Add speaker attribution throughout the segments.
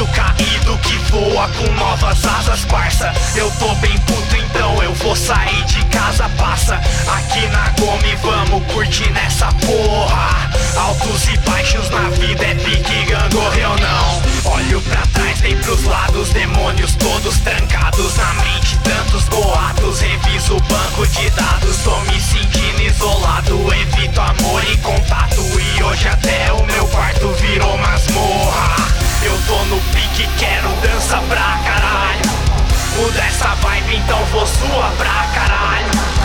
Speaker 1: Anjo caído que voa com novas asas, parça. Eu tô bem pique, quero dança pra caralho. Muda essa vibe, então vou sua pra caralho.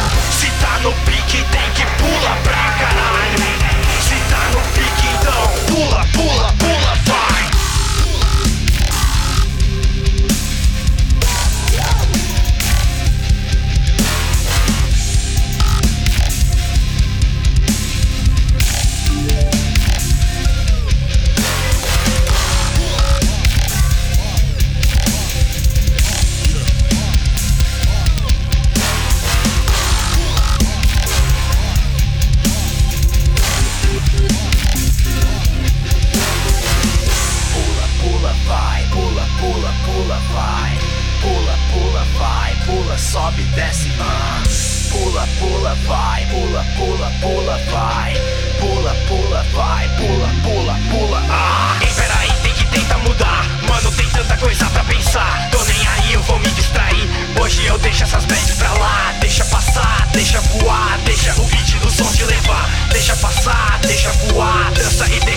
Speaker 1: Pula, sobe, desce, ah. Pula, pula, vai, pula, pula, pula, vai. Pula, pula, vai, pula, pula, pula, ah. Ei, peraí, tem que tentar mudar. Mano, tem tanta coisa pra pensar. Tô nem aí, eu vou me distrair. Hoje eu deixo essas bands pra lá. Deixa passar, deixa voar. Deixa o beat do som te levar. Deixa passar, deixa voar. Dança e deixa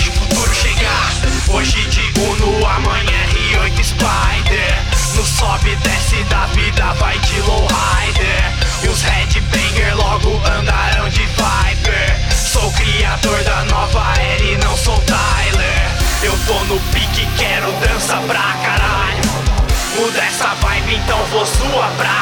Speaker 1: sobe e desce da vida, vai de lowrider. E os headbanger logo andarão de Viper. Sou criador da nova era e não sou Tyler. Eu tô no pique, quero dança pra caralho. Muda essa vibe, então vou sua pra